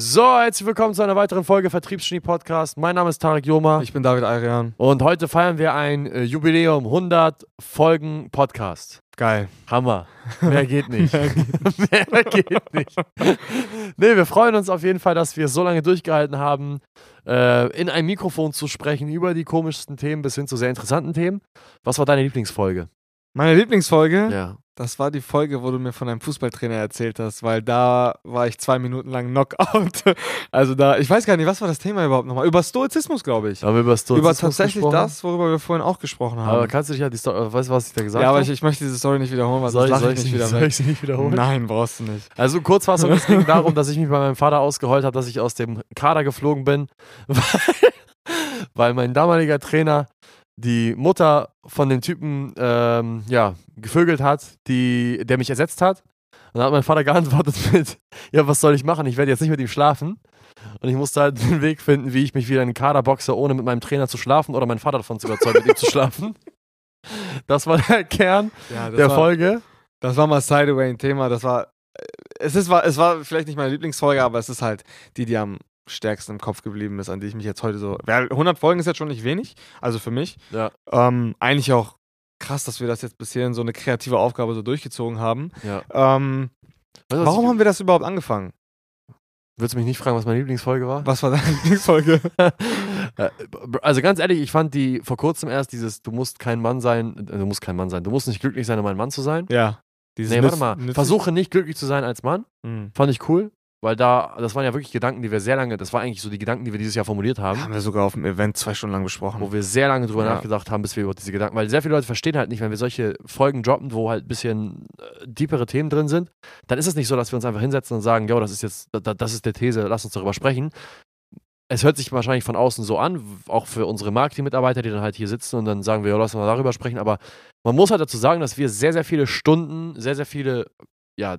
So, herzlich willkommen zu einer weiteren Folge Vertriebsgenie Podcast. Mein Name ist Tarek Joma Ich bin David Arian. und heute feiern wir ein äh, Jubiläum 100 Folgen Podcast. Geil. Hammer. Mehr geht nicht. Mehr geht nicht. nee, wir freuen uns auf jeden Fall, dass wir so lange durchgehalten haben, äh, in ein Mikrofon zu sprechen über die komischsten Themen bis hin zu sehr interessanten Themen. Was war deine Lieblingsfolge? Meine Lieblingsfolge, Ja. das war die Folge, wo du mir von deinem Fußballtrainer erzählt hast, weil da war ich zwei Minuten lang Knockout. Also da, ich weiß gar nicht, was war das Thema überhaupt nochmal? Über Stoizismus, glaube ich. Haben wir über Stoizismus Über tatsächlich gesprochen? das, worüber wir vorhin auch gesprochen haben. Aber kannst du dich ja die Story, weißt du, was ich da gesagt ja, aber habe? ich, ich möchte diese Story nicht wiederholen, weil soll, sonst ich, soll, ich ich, nicht wieder soll ich sie nicht wiederholen? Nein, brauchst du nicht. Also Kurzfassung, es ging darum, dass ich mich bei meinem Vater ausgeheult habe, dass ich aus dem Kader geflogen bin, weil, weil mein damaliger Trainer die Mutter von dem Typen ähm, ja, gevögelt hat, die, der mich ersetzt hat. Und dann hat mein Vater geantwortet mit, ja, was soll ich machen? Ich werde jetzt nicht mit ihm schlafen. Und ich musste halt den Weg finden, wie ich mich wieder in den Kader boxe, ohne mit meinem Trainer zu schlafen oder meinen Vater davon zu überzeugen, mit ihm zu schlafen. Das war der Kern Ja, der war, Folge. das war mal Sideaway ein Thema. Das war, äh, es ist, war, es war vielleicht nicht meine Lieblingsfolge, aber es ist halt die, die am stärksten im Kopf geblieben ist, an die ich mich jetzt heute so. Ja, 100 Folgen ist jetzt schon nicht wenig, also für mich. Ja. Ähm, eigentlich auch krass, dass wir das jetzt bisher in so eine kreative Aufgabe so durchgezogen haben. Ja. Ähm, Weißt warum ich, haben wir das überhaupt angefangen? Willst du mich nicht fragen, was meine Lieblingsfolge war? Was war deine Lieblingsfolge? Äh, Also ganz ehrlich, ich fand die vor kurzem erst dieses, du musst kein Mann sein, äh, du musst kein Mann sein, du musst nicht glücklich sein, um ein Mann zu sein. ja. Dieses Nee, warte mal, versuche nicht glücklich zu sein als Mann. Hm. Fand ich cool, weil da, das waren ja wirklich Gedanken, die wir sehr lange, das war eigentlich so die Gedanken, die wir dieses Jahr formuliert haben, Haben wir sogar auf dem Event zwei Stunden lang besprochen. wo wir sehr lange drüber Ja. nachgedacht haben, bis wir über diese Gedanken, weil sehr viele Leute verstehen halt nicht, wenn wir solche Folgen droppen, wo halt ein bisschen äh, deepere Themen drin sind, dann ist es nicht so, dass wir uns einfach hinsetzen und sagen, jo, das ist jetzt, da- das ist der These, lass uns darüber sprechen. Es hört sich wahrscheinlich von außen so an, auch für unsere Marketing-Mitarbeiter, die dann halt hier sitzen und dann sagen wir, ja, lass uns mal darüber sprechen, aber man muss halt dazu sagen, dass wir sehr, sehr viele Stunden, sehr, sehr viele, ja,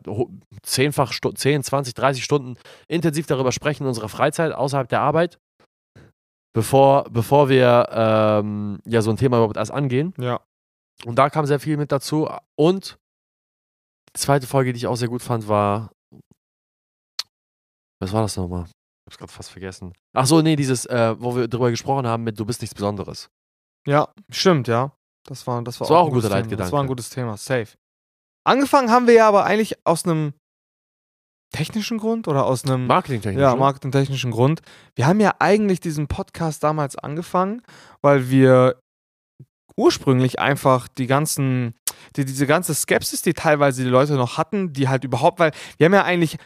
zehnfach, Stu 10, 20, 30 Stunden intensiv darüber sprechen in unserer Freizeit, außerhalb der Arbeit, bevor, bevor wir ähm, ja so ein Thema überhaupt erst angehen. ja. Und da kam sehr viel mit dazu. Und die zweite Folge, die ich auch sehr gut fand, war. Was war das nochmal? Ich hab's gerade fast vergessen. Ach so, nee, dieses, äh, wo wir drüber gesprochen haben mit Du bist nichts Besonderes. Ja, stimmt, ja. Das war, das war, Das war auch ein gutes guter. Leitgedanke. Das war ein gutes Thema, safe. Angefangen haben wir ja aber eigentlich aus einem technischen Grund oder aus einem Marketingtechnisch. ja, marketingtechnischen Grund. Wir haben ja eigentlich diesen Podcast damals angefangen, weil wir ursprünglich einfach die ganzen, die, diese ganze Skepsis, die teilweise die Leute noch hatten, die halt überhaupt, weil wir haben ja eigentlich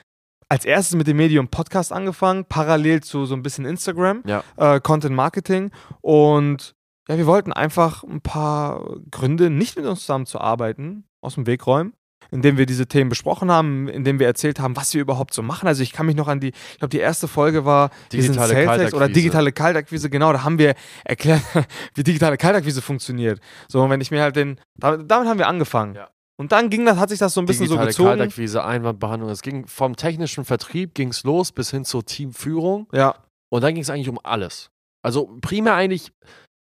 als erstes mit dem Medium Podcast angefangen, parallel zu so ein bisschen Instagram, Ja. äh, Content Marketing und ja, wir wollten einfach ein paar Gründe, nicht mit uns zusammenzuarbeiten, aus dem Weg räumen indem wir diese Themen besprochen haben, indem wir erzählt haben, was wir überhaupt so machen. Also ich kann mich noch an die, ich glaube, die erste Folge war Digitale Hacks oder Kaltakquise. digitale Kaltakquise, genau, da haben wir erklärt, wie digitale Kaltakquise funktioniert. So, und wenn ich mir halt den, damit, damit haben wir angefangen. Ja. Und dann ging das, hat sich das so ein bisschen Digitale so gezogen. Kaltakquise, Einwandbehandlung. Es ging vom technischen Vertrieb ging's los bis hin zur Teamführung. Ja, Und dann ging es eigentlich um alles. Also primär eigentlich,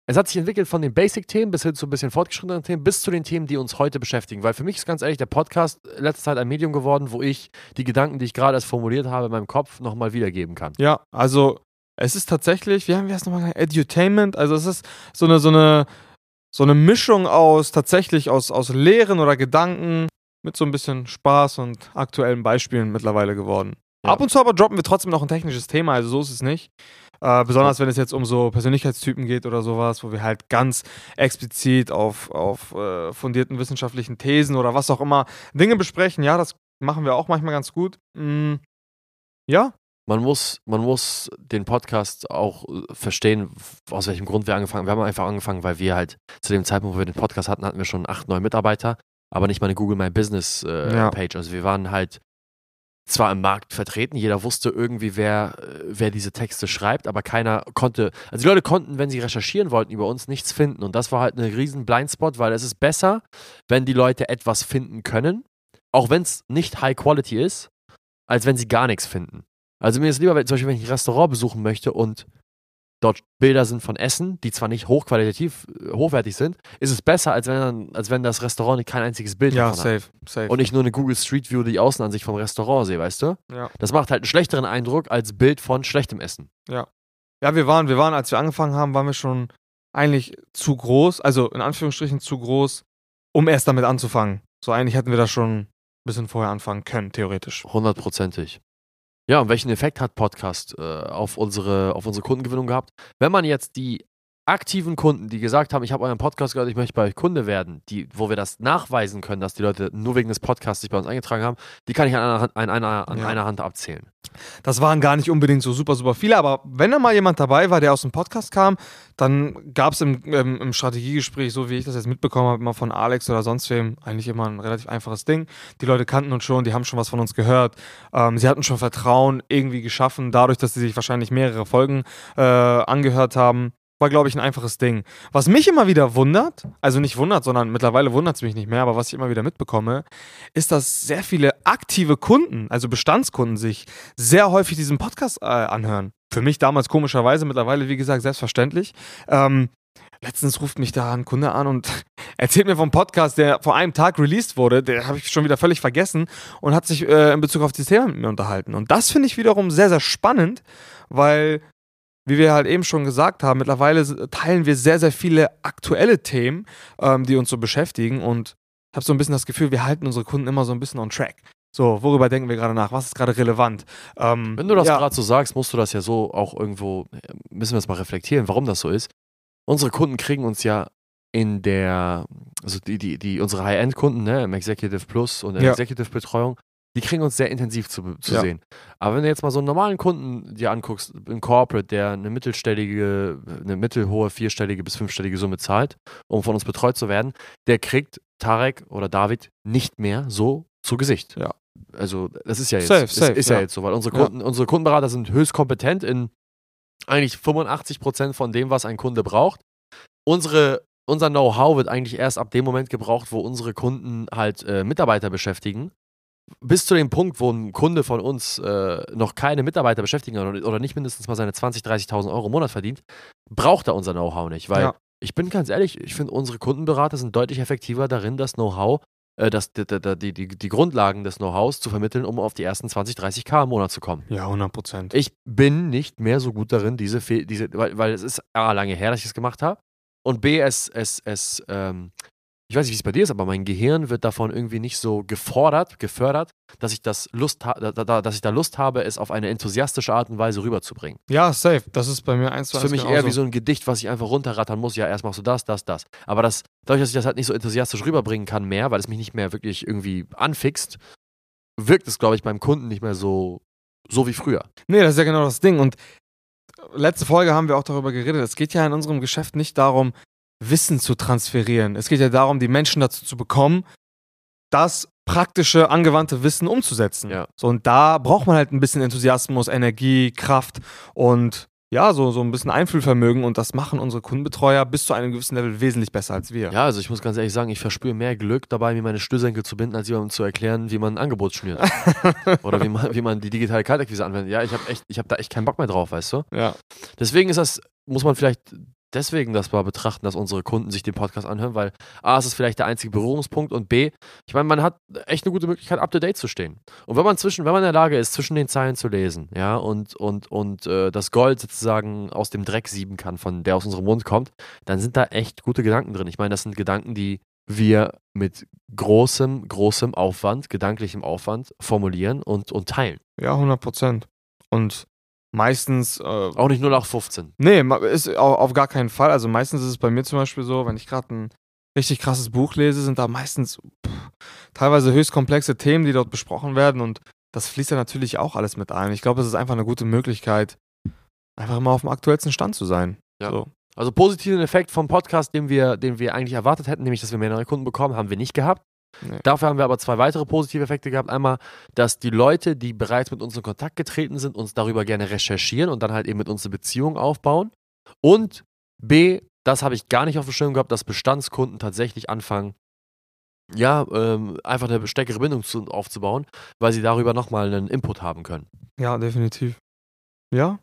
es hat sich entwickelt von den Basic-Themen bis hin zu ein bisschen fortgeschrittenen Themen, bis zu den Themen, die uns heute beschäftigen. Weil für mich ist ganz ehrlich der Podcast letzte Zeit ein Medium geworden, wo ich die Gedanken, die ich gerade erst formuliert habe, in meinem Kopf nochmal wiedergeben kann. ja, also es ist tatsächlich, wie haben wir es nochmal genannt? Edutainment, also es ist so eine, so eine, so eine Mischung aus tatsächlich aus, aus Lehren oder Gedanken mit so ein bisschen Spaß und aktuellen Beispielen mittlerweile geworden. Ja. Ab und zu aber droppen wir trotzdem noch ein technisches Thema, also so ist es nicht. Äh, besonders wenn es jetzt um so Persönlichkeitstypen geht oder sowas, wo wir halt ganz explizit auf, auf äh, fundierten wissenschaftlichen Thesen oder was auch immer Dinge besprechen. Ja, das machen wir auch manchmal ganz gut. Mm, ja, Man muss, man muss den Podcast auch äh, verstehen, aus welchem Grund wir angefangen haben. Wir haben einfach angefangen, weil wir halt zu dem Zeitpunkt, wo wir den Podcast hatten, hatten wir schon acht, neun Mitarbeiter, aber nicht mal eine Google My Business äh, Ja. Page. Also wir waren halt zwar im Markt vertreten, jeder wusste irgendwie, wer, äh, wer diese Texte schreibt, aber keiner konnte, also die Leute konnten, wenn sie recherchieren wollten, über uns nichts finden. Und das war halt ein riesen Blindspot, weil es ist besser, wenn die Leute etwas finden können, auch wenn es nicht High Quality ist, als wenn sie gar nichts finden. Also mir ist lieber, wenn, zum Beispiel, wenn ich ein Restaurant besuchen möchte und dort Bilder sind von Essen, die zwar nicht hochqualitativ, äh, hochwertig sind, ist es besser, als wenn, als wenn das Restaurant kein einziges Bild Ja, davon hat. safe, safe. Und ich nur eine Google Street View, die Außenansicht vom Restaurant sehe, weißt du? ja. Das macht halt einen schlechteren Eindruck als Bild von schlechtem Essen. Ja, wir waren, wir waren, als wir angefangen haben, waren wir schon eigentlich zu groß, also in Anführungsstrichen zu groß, um erst damit anzufangen. So eigentlich hätten wir das schon ein bisschen vorher anfangen können, theoretisch. Hundertprozentig. Ja, und welchen Effekt hat Podcast äh, auf, unsere, auf unsere Kundengewinnung gehabt? Wenn man jetzt die aktiven Kunden, die gesagt haben, ich habe euren Podcast gehört, ich möchte bei euch Kunde werden, die, wo wir das nachweisen können, dass die Leute nur wegen des Podcasts sich bei uns eingetragen haben, die kann ich an einer Hand, an einer, an Ja. einer Hand abzählen. Das waren gar nicht unbedingt so super, super viele, aber wenn da mal jemand dabei war, der aus dem Podcast kam, dann gab es im, im, im Strategiegespräch, so wie ich das jetzt mitbekommen habe, immer von Alex oder sonst wem, eigentlich immer ein relativ einfaches Ding. Die Leute kannten uns schon, die haben schon was von uns gehört. Ähm, sie hatten schon Vertrauen irgendwie geschaffen, dadurch, dass sie sich wahrscheinlich mehrere Folgen äh, angehört haben. War, glaube ich, ein einfaches Ding. Was mich immer wieder wundert, also nicht wundert, sondern mittlerweile wundert es mich nicht mehr, aber was ich immer wieder mitbekomme, ist, dass sehr viele aktive Kunden, also Bestandskunden, sich sehr häufig diesen Podcast äh, anhören. Für mich damals komischerweise, mittlerweile, wie gesagt, selbstverständlich. Ähm, letztens ruft mich da ein Kunde an und erzählt mir vom Podcast, der vor einem Tag released wurde. Der habe ich schon wieder völlig vergessen und hat sich äh, in Bezug auf dieses Thema mit mir unterhalten. Und das finde ich wiederum sehr, sehr spannend, weil, wie wir halt eben schon gesagt haben, mittlerweile teilen wir sehr, sehr viele aktuelle Themen, ähm, die uns so beschäftigen. Und ich habe so ein bisschen das Gefühl, wir halten unsere Kunden immer so ein bisschen on track. So, worüber denken wir gerade nach? Was ist gerade relevant? Ähm, Wenn du das ja, gerade so sagst, musst du das ja so auch irgendwo, äh, müssen wir es mal reflektieren, warum das so ist. Unsere Kunden kriegen uns ja in der, also die, die, die unsere High-End-Kunden, ne, im Executive Plus und in der Ja. Executive-Betreuung, die kriegen uns sehr intensiv zu, zu Ja. sehen. Aber wenn du jetzt mal so einen normalen Kunden dir anguckst, einen Corporate, der eine mittelstellige, eine mittelhohe, vierstellige bis fünfstellige Summe zahlt, um von uns betreut zu werden, der kriegt Tarek oder David nicht mehr so zu Gesicht. Ja. Also, das ist ja jetzt, Safe, ist, safe, ist ja. ja. jetzt so, weil unsere, Ja. Kunden, unsere Kundenberater sind höchst kompetent in eigentlich 85 Prozent von dem, was ein Kunde braucht. Unsere, unser Know-how wird eigentlich erst ab dem Moment gebraucht, wo unsere Kunden halt äh, Mitarbeiter beschäftigen. Bis zu dem Punkt, wo ein Kunde von uns äh, noch keine Mitarbeiter beschäftigen kann oder, nicht mindestens mal seine 20.000, 30.000 Euro im Monat verdient, braucht er unser Know-how nicht. Weil Ja. ich bin ganz ehrlich, ich finde, unsere Kundenberater sind deutlich effektiver darin, das Know-how, äh, das, die, die, die, die Grundlagen des Know-hows zu vermitteln, um auf die ersten 20, 30k im Monat zu kommen. Ja, 100 Prozent. Ich bin nicht mehr so gut darin, diese, Fe diese weil, weil es ist A, lange her, dass ich es gemacht habe und B, es, es, es ähm, ich weiß nicht, wie es bei dir ist, aber mein Gehirn wird davon irgendwie nicht so gefordert, gefördert, dass ich das Lust da, da, dass ich da Lust habe, es auf eine enthusiastische Art und Weise rüberzubringen. Ja, safe. Das ist bei mir eins zu Das ist für eins mich eher genauso. wie so ein Gedicht, was ich einfach runterrattern muss. Ja, erst machst du das, das, das. Aber das, dadurch, dass ich das halt nicht so enthusiastisch rüberbringen kann mehr, weil es mich nicht mehr wirklich irgendwie anfixt, wirkt es, glaube ich, beim Kunden nicht mehr so, so wie früher. Nee, das ist ja genau das Ding. Und letzte Folge haben wir auch darüber geredet. Es geht ja in unserem Geschäft nicht darum, Wissen zu transferieren. Es geht ja darum, die Menschen dazu zu bekommen, das praktische, angewandte Wissen umzusetzen. Ja. So, und da braucht man halt ein bisschen Enthusiasmus, Energie, Kraft und ja, so, so ein bisschen Einfühlvermögen. Und das machen unsere Kundenbetreuer bis zu einem gewissen Level wesentlich besser als wir. Ja, also ich muss ganz ehrlich sagen, ich verspüre mehr Glück dabei, mir meine Schnürsenkel zu binden, als jemandem zu erklären, wie man ein Angebot schnürt. Oder wie man, wie man die digitale Kaltakquise anwendet. Ja, ich habe habe da echt keinen Bock mehr drauf, weißt du? ja. Deswegen ist das, muss man vielleicht deswegen das mal betrachten, dass unsere Kunden sich den Podcast anhören, weil A, es ist vielleicht der einzige Berührungspunkt und B, ich meine, man hat echt eine gute Möglichkeit, up to date zu stehen. Und wenn man zwischen, wenn man in der Lage ist, zwischen den Zeilen zu lesen, ja, und, und, und äh, das Gold sozusagen aus dem Dreck sieben kann, von der aus unserem Mund kommt, dann sind da echt gute Gedanken drin. Ich meine, das sind Gedanken, die wir mit großem, großem Aufwand, gedanklichem Aufwand formulieren und, und teilen. ja, 100 Prozent. Und meistens äh, Auch nicht 0815. Nee, ist au- auf gar keinen Fall. Also meistens ist es bei mir zum Beispiel so, wenn ich gerade ein richtig krasses Buch lese, sind da meistens pff, teilweise höchst komplexe Themen, die dort besprochen werden und das fließt ja natürlich auch alles mit ein. Ich glaube, es ist einfach eine gute Möglichkeit, einfach immer auf dem aktuellsten Stand zu sein. Ja. So. Also positiven Effekt vom Podcast, den wir, den wir eigentlich erwartet hätten, nämlich, dass wir mehr neue Kunden bekommen, haben wir nicht gehabt. Nee. Dafür haben wir aber zwei weitere positive Effekte gehabt. Einmal, dass die Leute, die bereits mit uns in Kontakt getreten sind, uns darüber gerne recherchieren und dann halt eben mit uns eine Beziehung aufbauen. Und B, das habe ich gar nicht auf dem Schirm gehabt, dass Bestandskunden tatsächlich anfangen, ja, ähm, einfach eine stärkere Bindung zu, aufzubauen, weil sie darüber nochmal einen Input haben können. Ja, definitiv. Ja.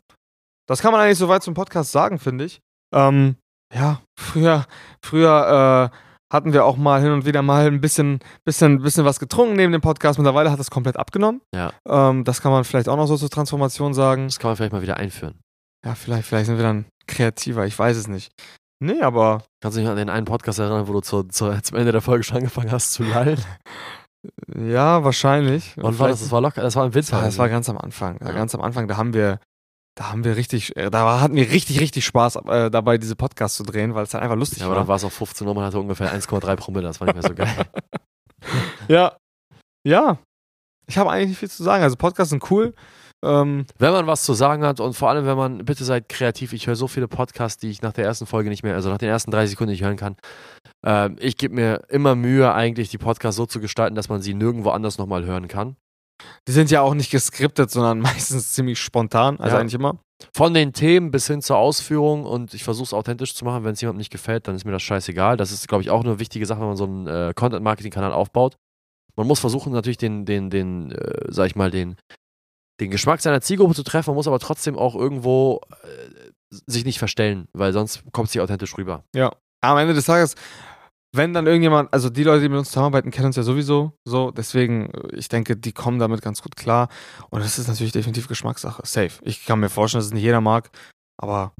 Das kann man eigentlich soweit zum Podcast sagen, finde ich. Ähm, ja, früher, früher äh, hatten wir auch mal hin und wieder mal ein bisschen, bisschen, bisschen was getrunken neben dem Podcast. Mittlerweile hat das komplett abgenommen. Ja. Ähm, das kann man vielleicht auch noch so zur Transformation sagen. Das kann man vielleicht mal wieder einführen. Ja, vielleicht, vielleicht sind wir dann kreativer, ich weiß es nicht. Nee, aber Kannst du dich an den einen Podcast erinnern, wo du zu, zu, zum Ende der Folge schon angefangen hast zu lallen? ja, wahrscheinlich. Wann war das? Das war locker, das war im Winter. Ja, das war ganz am Anfang. Ja. Ganz am Anfang, da haben wir, da haben wir richtig, äh, da hatten wir richtig, richtig Spaß äh, dabei, diese Podcasts zu drehen, weil es halt einfach lustig ja, aber war. dann war es auch 15 Uhr, man hatte ungefähr 1,3 Promille, das war nicht mehr so geil. Ja. Ja. Ich habe eigentlich nicht viel zu sagen. Also Podcasts sind cool. Ähm, wenn man was zu sagen hat und vor allem, wenn man, bitte seid kreativ, ich höre so viele Podcasts, die ich nach der ersten Folge nicht mehr, also nach den ersten 30 Sekunden nicht hören kann. Ähm, ich gebe mir immer Mühe, eigentlich die Podcasts so zu gestalten, dass man sie nirgendwo anders nochmal hören kann. Die sind ja auch nicht geskriptet, sondern meistens ziemlich spontan. Also Ja. eigentlich immer. Von den Themen bis hin zur Ausführung und ich versuche es authentisch zu machen. Wenn es jemandem nicht gefällt, dann ist mir das scheißegal. Das ist, glaube ich, auch eine wichtige Sache, wenn man so einen äh, Content-Marketing-Kanal aufbaut. Man muss versuchen, natürlich den, den, den, äh, sag ich mal, den, den Geschmack seiner Zielgruppe zu treffen. Man muss aber trotzdem auch irgendwo äh, sich nicht verstellen, weil sonst kommt es nicht authentisch rüber. Am Ende des Tages, wenn dann irgendjemand, also die Leute, die mit uns zusammenarbeiten, kennen uns ja sowieso so. Deswegen, äh, ich denke, die kommen damit ganz gut klar. Und das ist natürlich definitiv Geschmackssache. Safe. Ich kann mir vorstellen, dass es nicht jeder mag, aber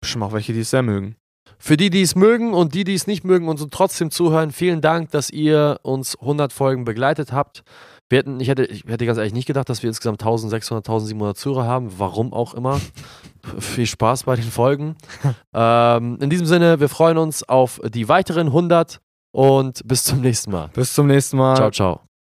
bestimmt auch welche, die es sehr mögen. Für die, die es mögen und die, die es nicht mögen und so trotzdem zuhören, vielen Dank, dass ihr uns 100 Folgen begleitet habt. Wir hätten, ich, hätte, ich hätte ganz ehrlich nicht gedacht, dass wir insgesamt 1600, 1700 Zuhörer haben. Warum auch immer. Viel Spaß bei den Folgen. ähm, in diesem Sinne, wir freuen uns auf die weiteren 100 und bis zum nächsten Mal. Bis zum nächsten Mal. Ciao, ciao.